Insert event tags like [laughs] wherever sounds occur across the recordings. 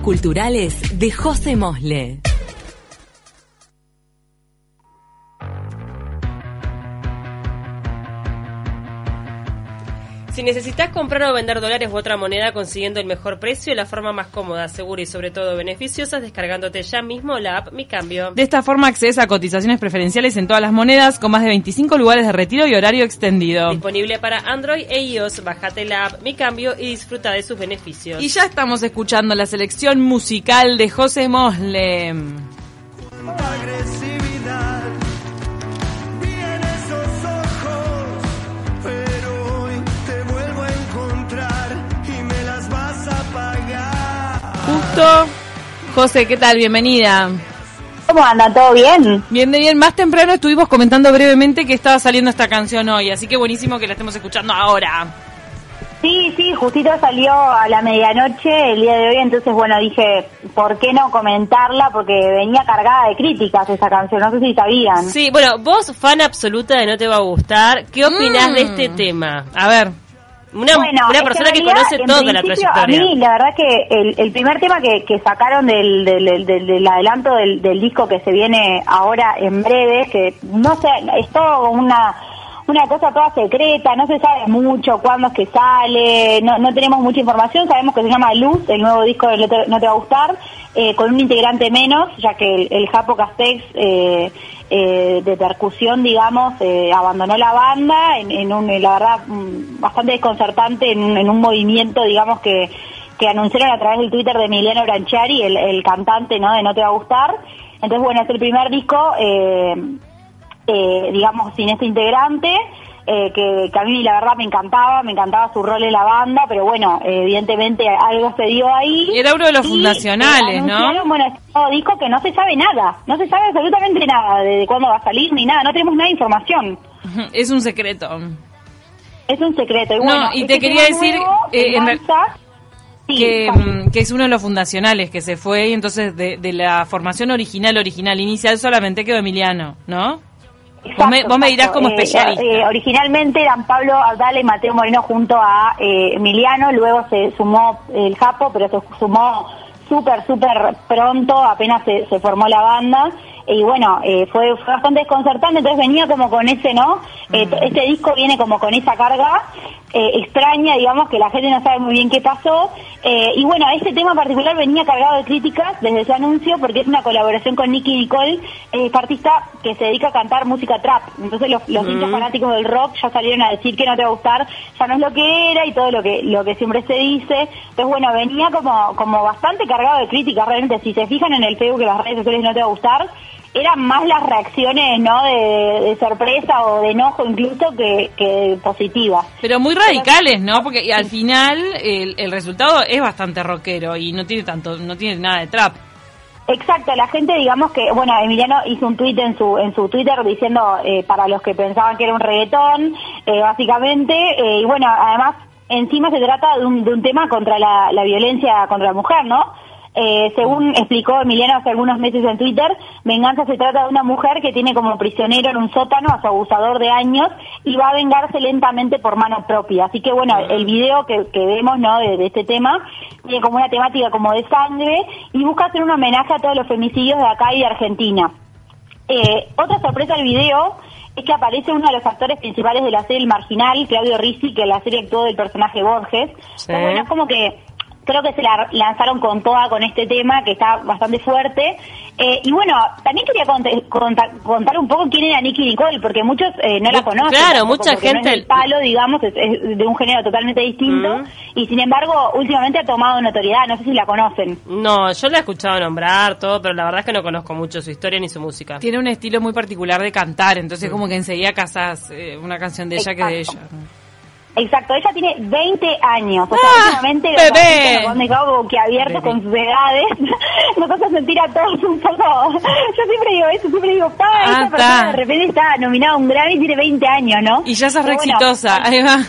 Culturales de José Mosle. Si necesitas comprar o vender dólares u otra moneda consiguiendo el mejor precio, la forma más cómoda, segura y sobre todo beneficiosa es descargándote ya mismo la app Mi Cambio. De esta forma accedes a cotizaciones preferenciales en todas las monedas con más de 25 lugares de retiro y horario extendido. Disponible para Android e iOS, bájate la app Mi Cambio y disfruta de sus beneficios. Y ya estamos escuchando la selección musical de José Mosle. José, ¿qué tal? Bienvenida. ¿Cómo anda? ¿Todo bien? Bien, bien. Más temprano estuvimos comentando brevemente que estaba saliendo esta canción hoy, así que buenísimo que la estemos escuchando ahora. Sí, sí, justito salió a la medianoche el día de hoy, entonces bueno, dije, ¿por qué no comentarla? Porque venía cargada de críticas esa canción, no sé si sabían. Sí, bueno, vos, fan absoluta de No Te Va a Gustar, ¿qué opinás de este mm. tema? A ver. Una, una persona que, conoce toda la trayectoria. A mí, la verdad que el, el primer tema que, que sacaron del, del, del, adelanto del, del, disco que se viene ahora en breve, que no sé, es todo una una cosa toda secreta, no se sabe mucho cuándo es que sale, no, no tenemos mucha información, sabemos que se llama Luz, el nuevo disco de No Te, Va a Gustar, eh, con un integrante menos, ya que el, el Japo Castex eh, eh, de percusión, digamos, abandonó la banda en, un, la verdad, mm, bastante desconcertante en, un movimiento, digamos, que, que anunciaron a través del Twitter de Emiliano Branchiari, el, el cantante, ¿no?, de No Te Va a Gustar. Entonces, bueno, es el primer disco... Eh, digamos, sin este integrante, eh, que, a mí la verdad me encantaba, me encantaba su rol en la banda, pero bueno, evidentemente algo se dio ahí. Y era uno de los fundacionales, ¿no? Bueno, este disco que no se sabe nada, no se sabe absolutamente nada de cuándo va a salir ni nada, no tenemos nada de información. Es un secreto. Es un secreto. Y bueno, y te este quería decir... Eh, que, mm, que, es uno de los fundacionales que se fue y entonces de, de la formación original, original, inicial solamente quedó Emiliano, ¿no? Vos, me, dirás como eh, especialista. Eh, originalmente eran Pablo Abdala y Mateo Moreno junto a eh, Emiliano, luego se sumó el Japo, pero se sumó súper, súper pronto, apenas se, se formó la banda y bueno, eh, fue, bastante desconcertante, entonces venía como con ese, ¿no? Mm. este disco viene como con esa carga eh, extraña, digamos, que la gente no sabe muy bien qué pasó, y bueno, este tema en particular venía cargado de críticas desde su anuncio, porque es una colaboración con Nicky Nicole, es artista que se dedica a cantar música trap, entonces los, los mm. fanáticos del rock ya salieron a decir que no te va a gustar, ya no es lo que era y todo lo que, lo que siempre se dice, entonces bueno, venía como, como bastante cargado de críticas, realmente, si se fijan en el Facebook que las redes sociales no te va a gustar, eran más las reacciones no de, sorpresa o de enojo incluso que, que positivas. Pero muy radicales no porque al final el, el, resultado es bastante rockero y no tiene tanto no tiene nada de trap. Exacto, la gente digamos que, bueno, Emiliano hizo un tweet en su en su Twitter diciendo eh, para los que pensaban que era un reggaetón, eh, básicamente, eh, y bueno, además encima se trata de un, de un tema contra la, la violencia contra la mujer, ¿no? Eh, según explicó Emiliano hace algunos meses en Twitter, Venganza se trata de una mujer que tiene como prisionero en un sótano a su abusador de años y va a vengarse lentamente por mano propia. Así que bueno, el video que, vemos ¿no? de, este tema tiene como una temática como de sangre y busca hacer un homenaje a todos los femicidios de acá y de Argentina. Eh, otra sorpresa del video es que aparece uno de los actores principales de la serie El Marginal, Claudio Rizzi, que en la serie actuó del personaje Borges. bueno, es como que creo que se la lanzaron con toda con este tema que está bastante fuerte. Eh, y bueno, también quería contar, un poco quién era Nicky Nicole, porque muchos eh, no la conocen. Claro, mucha gente. el palo, digamos, es, de un género totalmente distinto. Mm. Y sin embargo, últimamente ha tomado notoriedad. No sé si la conocen. No, yo la he escuchado nombrar todo, pero la verdad es que no conozco mucho su historia ni su música. Tiene un estilo muy particular de cantar, entonces, mm. como que enseguida casas eh, una canción de ella que de ella. Exacto, ella tiene 20 años, o sea, ah, últimamente bebé. abierto con sus edades, [laughs] nos hace sentir a todos un poco, yo siempre digo eso, siempre digo, pa, ah, esa persona de repente está nominada a un Grammy y tiene 20 años, ¿no? Y ya sos re exitosa, ahí va.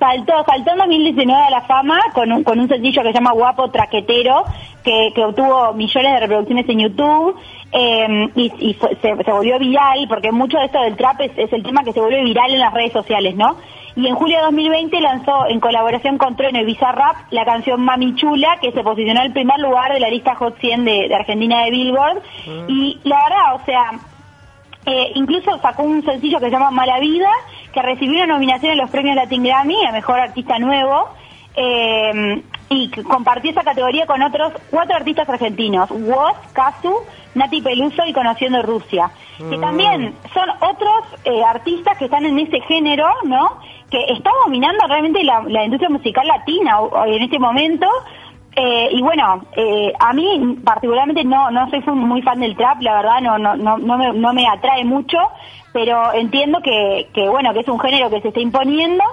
Saltó, saltó en 2019 a la fama con un, con un sencillo que se llama Guapo Traquetero, que, que obtuvo millones de reproducciones en YouTube, eh, y, y se, se, volvió viral, porque mucho de esto del trap es, es el tema que se volvió viral en las redes sociales, ¿no? Y en julio de 2020 lanzó en colaboración con Trueno y Bizarrap la canción Mami Chula, que se posicionó en primer lugar de la lista Hot 100 de, Argentina de Billboard. Mm. Y la verdad, o sea, eh, incluso sacó un sencillo que se llama Mala Vida, que recibió una nominación en los premios Latin Grammy a Mejor Artista Nuevo. Eh, y compartió esa categoría con otros cuatro artistas argentinos, Woz, Kazu, Nati Peluso y Conociendo Rusia, que mm. también son otros eh, artistas que están en ese género, ¿no? Que está dominando realmente la, industria musical latina en este momento. Eh, y bueno, eh, a mí particularmente no no soy muy fan del trap, la verdad no no no no me, no me atrae mucho, pero entiendo que, que bueno que es un género que se está imponiendo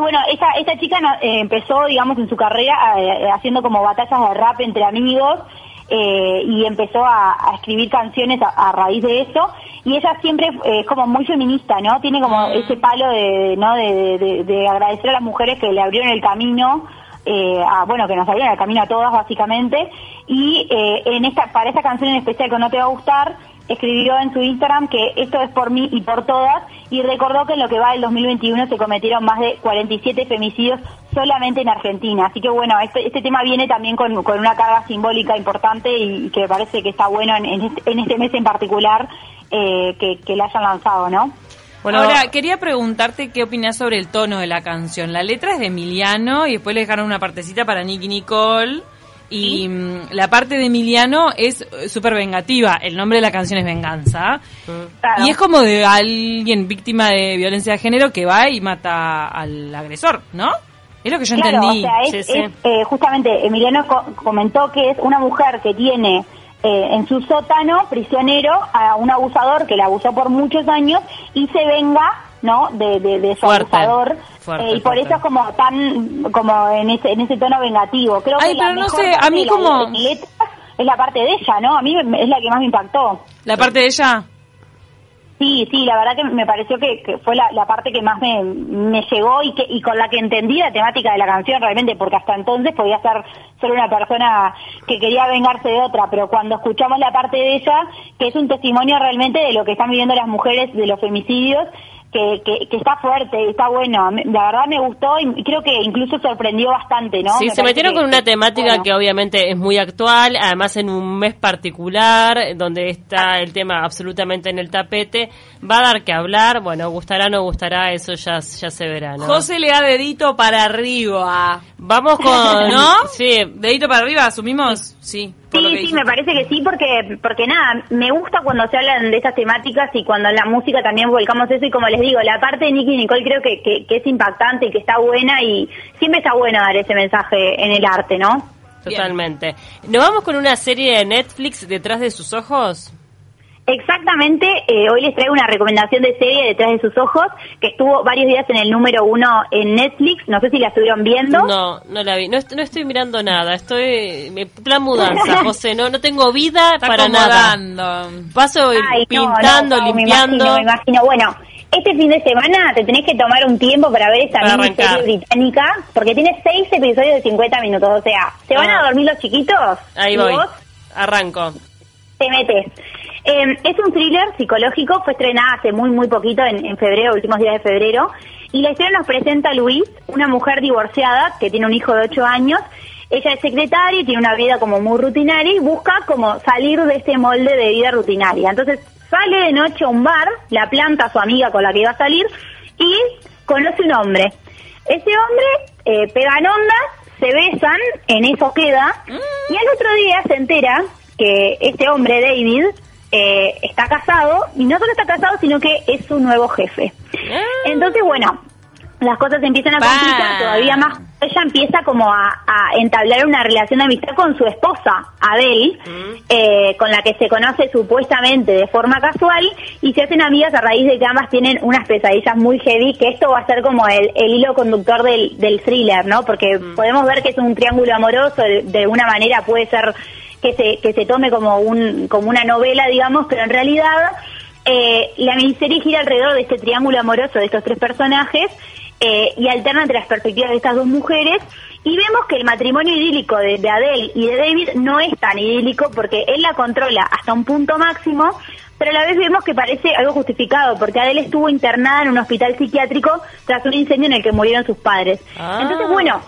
bueno, esta, esta chica eh, empezó, digamos, en su carrera eh, haciendo como batallas de rap entre amigos eh, y empezó a, escribir canciones a, raíz de eso. Y ella siempre es como muy feminista, ¿no? Tiene como mm. ese palo de, ¿no? De, agradecer a las mujeres que le abrieron el camino. a, bueno, que nos abrieron el camino a todas básicamente, y en esta, para esta canción en especial que no te va a gustar, escribió en su Instagram que esto es por mí y por todas y recordó que en lo que va del 2021 se cometieron más de 47 femicidios solamente en Argentina. Así que bueno, este, este tema viene también con, una carga simbólica importante y, que me parece que está bueno en, este, este, mes en particular eh, que, que la hayan lanzado, ¿no? Bueno, ahora quería preguntarte qué opinas sobre el tono de la canción. La letra es de Emiliano y después le dejaron una partecita para Nicky Nicole. Y mm, la parte de Emiliano es súper vengativa. El nombre de la canción es Venganza. Y es como de alguien víctima de violencia de género que va y mata al agresor, ¿no? Es lo que yo entendí. Eh, justamente Emiliano comentó que es una mujer que tiene eh, en su sótano prisionero a un abusador que la abusó por muchos años y se venga ¿no? De, de, su abusador. Eh, y por eso es como tan, como en ese, en ese tono vengativo. Creo que pero no sé, a mí como... es la parte de ella, ¿no? A mí es la que más me impactó. ¿La parte de ella? Sí, sí, la verdad que me pareció que, fue la, la, parte que más me, me llegó y que y con la que entendí la temática de la canción realmente, porque hasta entonces podía ser solo una persona que quería vengarse de otra, pero cuando escuchamos la parte de ella, que es un testimonio realmente de lo que están viviendo las mujeres de los femicidios, que, que, está fuerte, está bueno. La verdad me gustó y creo que incluso sorprendió bastante, ¿no? Sí, se metieron con una temática que obviamente es muy actual, además en un mes particular, donde está el tema absolutamente en el tapete. Va a dar que hablar, bueno, gustará o no gustará, eso ya, ya se verá, ¿no? José le da dedito para arriba. Vamos con... [laughs] ¿No? Sí. Dedito para arriba, asumimos. Sí. Sí, sí, me parece que sí, porque porque nada, me gusta cuando se hablan de esas temáticas y cuando en la música también volcamos eso y como les digo, la parte de Nicky Nicole creo que, que, es impactante y que está buena y siempre está bueno dar ese mensaje en el arte, ¿no? Totalmente. ¿Nos vamos con una serie de Netflix detrás de sus ojos? Exactamente, eh, hoy les traigo una recomendación de serie detrás de sus ojos, que estuvo varios días en el número uno en Netflix, no sé si la estuvieron viendo. No, no la vi, no, no estoy mirando nada, estoy plan mudanza, [laughs] José, no, no tengo vida para nada. Paso pintando, limpiando. Me imagino, me imagino, bueno, este fin de semana te tenés que tomar un tiempo para ver esta mini serie británica, porque tiene seis episodios de 50 minutos, o sea, ¿se van a ah. dormir los chiquitos? Ahí voy, arranco. Te metes. Em, es un thriller psicológico, fue estrenada hace muy, muy poquito, en, febrero, últimos días de febrero, y la historia nos presenta a Luis, una mujer divorciada que tiene un hijo de 8 años. Ella es secretaria y tiene una vida como muy rutinaria y busca como salir de este molde de vida rutinaria. Entonces sale de noche a un bar, la planta a su amiga con la que iba a salir y conoce un hombre. Ese hombre eh, pegan ondas, se besan, en eso queda, y al otro día se entera que este hombre, David, eh, está casado, y no solo está casado, sino que es su nuevo jefe. Ah. Entonces, bueno, las cosas empiezan a complicar todavía más. Ella empieza como a, entablar una relación de amistad con su esposa, Adele, mm. eh, con la que se conoce supuestamente de forma casual y se hacen amigas a raíz de que ambas tienen unas pesadillas muy heavy, que esto va a ser como el, hilo conductor del, thriller, ¿no? Porque mm. podemos ver que es un triángulo amoroso, de, de alguna manera puede ser que se, que se tome como, un, como una novela, digamos, pero en realidad eh, la miniserie gira alrededor de este triángulo amoroso de estos tres personajes eh, y alterna entre las perspectivas de estas dos mujeres y vemos que el matrimonio idílico de, de, Adele y de David no es tan idílico porque él la controla hasta un punto máximo, pero a la vez vemos que parece algo justificado, porque Adele estuvo internada en un hospital psiquiátrico tras un incendio en el que murieron sus padres. Ah. Entonces, bueno,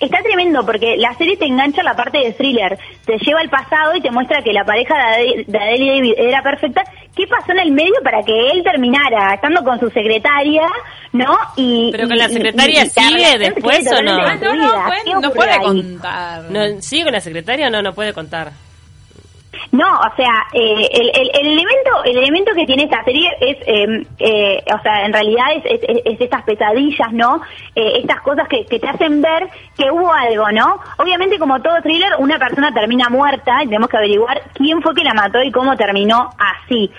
está tremendo porque la serie te engancha en la parte de thriller, te lleva al pasado y te muestra que la pareja de Adele, de Adele y David era perfecta. ¿Qué pasó en el medio para que él terminara estando con su secretaria, no? Y Pero con la secretaria y- y sigue después, ¿o no? Ah, no, no, puede- contar. No, ¿Sigue con la secretaria o no? No puede contar. No, o sea, eh, el, el- el elemento el elemento que tiene esta serie es, eh, eh, o sea, en realidad es, es- es- es estas pesadillas, ¿no? Eh, estas cosas que, que te hacen ver que hubo algo, ¿no? Obviamente, como todo thriller, una persona termina muerta y tenemos que averiguar quién fue que la mató y cómo terminó así.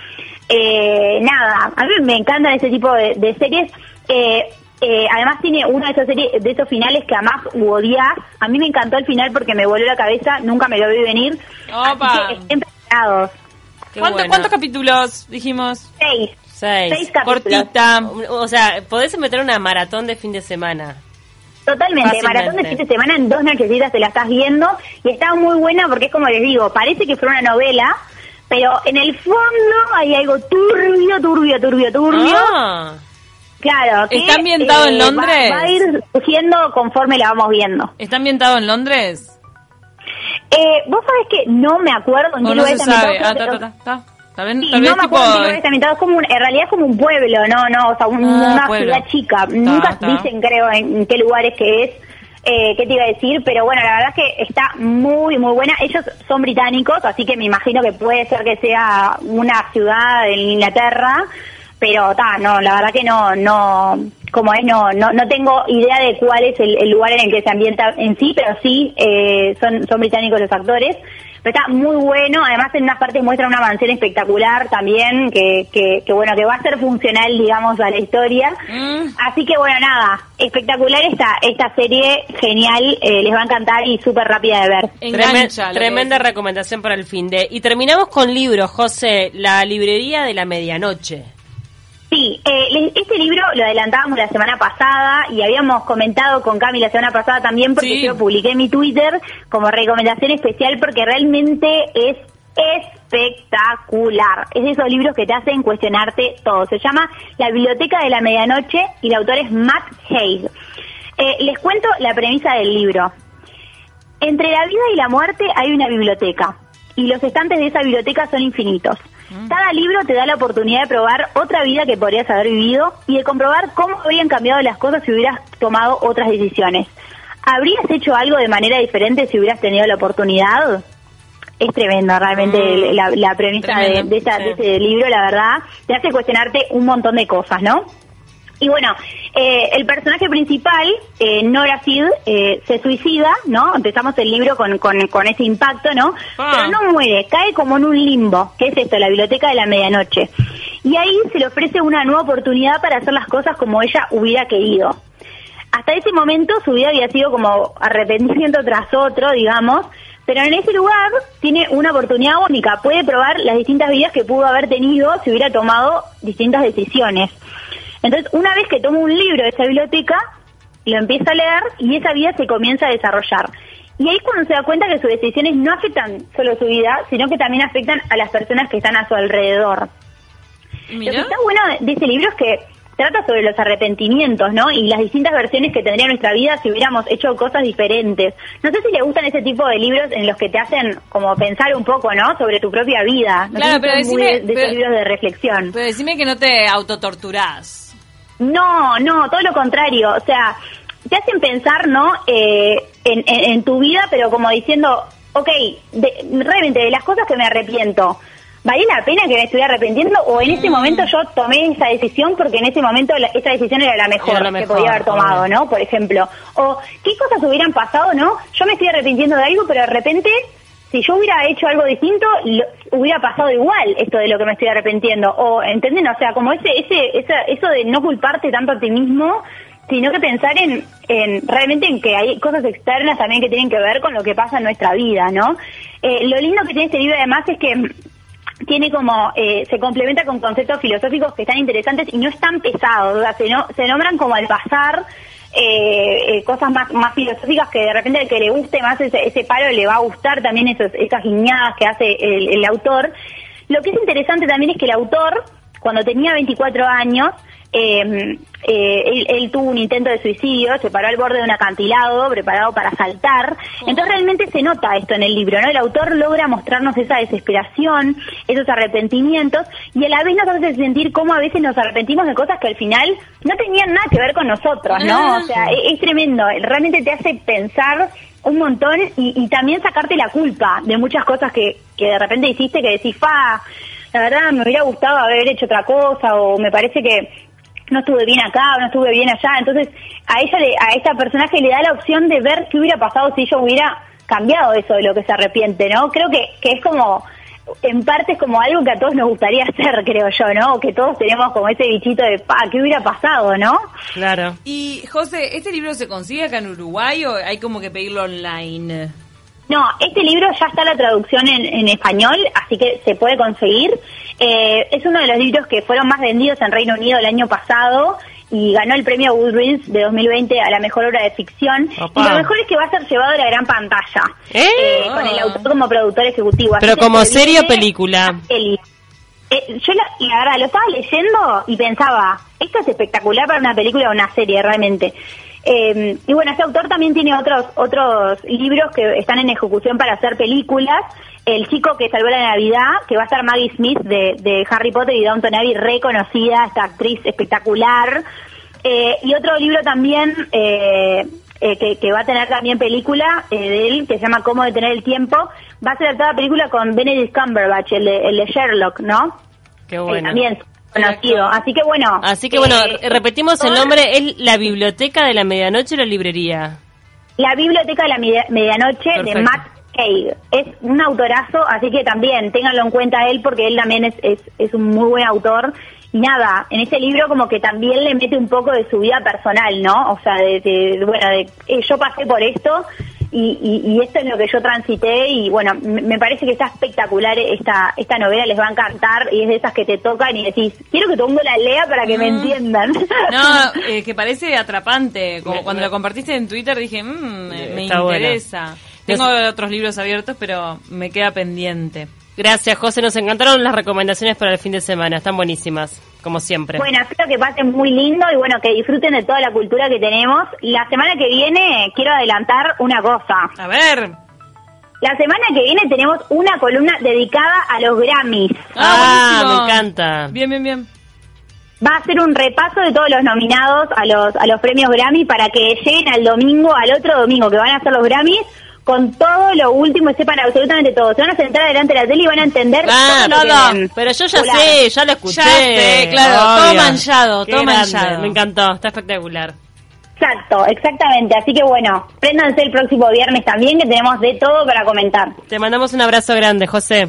Eh, nada, a mí me encantan ese tipo de, de series. Eh, además tiene uno de esos series, de esos finales que además odias. A mí me encantó el final porque me voló la cabeza, nunca me lo vi venir. Opa. Así que estén preparados. Qué ¿Cuánto- bueno. ¿Cuántos capítulos dijimos? Seis. Seis. Seis capítulos. Cortita. O sea, podés meter una maratón de fin de semana. Totalmente, Fácilmente. maratón de fin de semana en dos nochecitas te la estás viendo y está muy buena porque es como les digo, parece que fue una novela, pero en el fondo hay algo turbio, turbio, turbio, turbio. Ah. Claro. que, ¿Está ambientado en va- Londres? Va, a ir surgiendo conforme la vamos viendo. ¿Está ambientado en Londres? Eh, Vos sabés que no me acuerdo en ¿O qué lugar está? Ah, ambientado, ta, ta, pero- ta, ta. Tal vez, Sí, no me tipo... acuerdo en qué lugar está ambientado, es como un- en realidad es como un pueblo, no, no, o sea, un- Ah, una pueblo. ciudad chica. Ta, Nunca ta. dicen, creo, en, en qué lugares que es, eh, qué te iba a decir, pero bueno, la verdad es que está muy, muy buena. Ellos son británicos, así que me imagino que puede ser que sea una ciudad en Inglaterra, pero ta, no, la verdad que no, no, como es, no, no, no tengo idea de cuál es el, el lugar en el que se ambienta en sí, pero sí, eh, son, son británicos los actores. Pero está muy bueno, además en unas partes muestra una mansión espectacular también, que, que, que bueno, que va a ser funcional, digamos, a la historia. Mm. Así que bueno, nada, espectacular esta, esta serie, genial, eh, les va a encantar y súper rápida de ver. Engancha, tremenda recomendación para el fin de. Y terminamos con libros, José. La librería de la medianoche. Sí, eh, este libro lo adelantábamos la semana pasada y habíamos comentado con Cami la semana pasada también porque Sí. yo publiqué en mi Twitter como recomendación especial porque realmente es espectacular. Es de esos libros que te hacen cuestionarte todo. Se llama La Biblioteca de la Medianoche y el autor es Matt Haig. Eh, les cuento la premisa del libro. Entre la vida y la muerte hay una biblioteca y los estantes de esa biblioteca son infinitos. Cada libro te da la oportunidad de probar otra vida que podrías haber vivido y de comprobar cómo habrían cambiado las cosas si hubieras tomado otras decisiones. ¿Habrías hecho algo de manera diferente si hubieras tenido la oportunidad? Es tremendo realmente Mm. la, la premisa de, Tremendo, de sí. de este libro, la verdad. Te hace cuestionarte un montón de cosas, ¿no? Y bueno, eh, el personaje principal, eh, Nora Sid, eh, se suicida, ¿no? Empezamos el libro con, con, con ese impacto, ¿no? Ah. Pero no muere, cae como en un limbo, que es esto, la biblioteca de la medianoche. Y ahí se le ofrece una nueva oportunidad para hacer las cosas como ella hubiera querido. Hasta ese momento su vida había sido como arrepentimiento tras otro, digamos, pero en ese lugar tiene una oportunidad única, puede probar las distintas vidas que pudo haber tenido si hubiera tomado distintas decisiones. Entonces, una vez que toma un libro de esa biblioteca, lo empieza a leer y esa vida se comienza a desarrollar. Y ahí es cuando se da cuenta que sus decisiones no afectan solo su vida, sino que también afectan a las personas que están a su alrededor. Lo que está bueno de- ese libro es que trata sobre los arrepentimientos, ¿no? Y las distintas versiones que tendría nuestra vida si hubiéramos hecho cosas diferentes. No sé si le gustan ese tipo de libros en los que te hacen como pensar un poco, ¿no? Sobre tu propia vida. No Claro, sé si pero decime- de, de pero- esos libros de reflexión. Pero decime que no te autotorturás. No, no, todo lo contrario. O sea, te hacen pensar, ¿no? Eh, en, en- en tu vida, pero como diciendo, ok, de, realmente de las cosas que me arrepiento, ¿vale la pena que me estuviera arrepintiendo? ¿O en Mm. ese momento yo tomé esa decisión porque en ese momento la- esa decisión era la mejor, Era la que mejor, podía haber tomado. ¿no? Por ejemplo. O qué cosas hubieran pasado, ¿no? Yo me estoy arrepintiendo de algo, pero de repente si yo hubiera hecho algo distinto, lo- hubiera pasado igual esto de lo que me estoy arrepintiendo. O, ¿entienden? O sea, como ese, ese, esa- eso de no culparte tanto a ti mismo, sino que pensar en, en realmente en que hay cosas externas también que tienen que ver con lo que pasa en nuestra vida, ¿no? Eh, lo lindo que tiene este libro además es que tiene como, eh, se complementa con conceptos filosóficos que están interesantes y no es tan pesados, o sea, se, no- se nombran como al pasar eh, eh, cosas más, más filosóficas que de repente al que le guste más ese, ese palo le va a gustar también esos, esas guiñadas que hace el, el autor. Lo que es interesante también es que el autor, cuando tenía 24 años, eh, eh, él, tuvo un intento de suicidio, se paró al borde de un acantilado preparado para saltar. Entonces realmente se nota esto en el libro, ¿no? El autor logra mostrarnos esa desesperación, esos arrepentimientos y a la vez nos hace sentir cómo a veces nos arrepentimos de cosas que al final no tenían nada que ver con nosotros, ¿no? O sea, es, es tremendo, realmente te hace pensar un montón y, también sacarte la culpa de muchas cosas que, que de repente hiciste que decís, fa, la verdad me hubiera gustado haber hecho otra cosa o me parece que no estuve bien acá o no estuve bien allá. Entonces a ella, le, a esta personaje le da la opción de ver qué hubiera pasado si ella hubiera cambiado eso de lo que se arrepiente, ¿no? Creo que, que es como en parte es como algo que a todos nos gustaría [laughs] hacer, creo yo, ¿no? Que todos tenemos como ese bichito de, pa, ¿qué hubiera pasado, no? Claro. Y, José, ¿este libro se consigue acá en Uruguay o hay como que pedirlo online? No, este libro ya está la traducción en, español, así que se puede conseguir. Eh, es uno de los libros que fueron más vendidos en Reino Unido el año pasado y ganó el premio Goodreads de 2020 a la mejor obra de ficción. Y lo mejor es que va a ser llevado a la gran pantalla, ¿Eh? Eh, con el autor como productor ejecutivo. Pero como serie o película. Eh, yo la, la, verdad lo estaba leyendo y pensaba, esto es espectacular para una película o una serie realmente. Y bueno, este autor también tiene otros otros libros que están en ejecución para hacer películas. El chico que salvó la Navidad, que va a estar Maggie Smith de, Harry Potter y Downton Abbey, reconocida, esta actriz espectacular. Eh, y otro libro también eh, eh, que, va a tener también película de él, que se llama Cómo detener el tiempo, va a ser toda película con Benedict Cumberbatch, el de, Sherlock, ¿no? Qué bueno. también conocido. Así que bueno. Así que bueno, repetimos el nombre, es la Biblioteca de la Medianoche o la librería. La Biblioteca de la Medianoche de Matt es un autorazo, así que también ténganlo en cuenta él porque él también es, es, es un muy buen autor. Y nada, en ese libro como que también le mete un poco de su vida personal, ¿no? O sea, de, bueno, de eh, yo pasé por esto y, y, esto es lo que yo transité y bueno, me, parece que está espectacular esta esta novela, les va a encantar y es de esas que te tocan y decís, quiero que todo el mundo la lea para que me mm. entiendan. [laughs] No, [laughs] eh, que parece atrapante, como cuando lo compartiste en Twitter dije, mmm, me, interesa. Tengo otros libros abiertos, pero me queda pendiente. Gracias, José. Nos encantaron las recomendaciones para el fin de semana. Están buenísimas, como siempre. Bueno, espero que pasen muy lindo y bueno, que disfruten de toda la cultura que tenemos. La semana que viene quiero adelantar una cosa. A ver. La semana que viene tenemos una columna dedicada a los Grammys. Ah, me encanta. Bien, bien, bien. Va a ser un repaso de todos los nominados a los a los premios Grammy para que lleguen al domingo, al otro domingo que van a ser los Grammys con todo lo último y sepan absolutamente todo. Se van a sentar delante de la tele y van a entender ah, todo. pero yo ya sé, ya lo escuché. Ya claro, todo manchado, todo manchado. Me encantó, está espectacular. Exacto, exactamente. Así que bueno, préndanse el próximo viernes también, que tenemos de todo para comentar. Te mandamos un abrazo grande, José.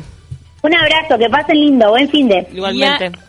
Un abrazo, que pasen lindo, buen fin de. Igualmente.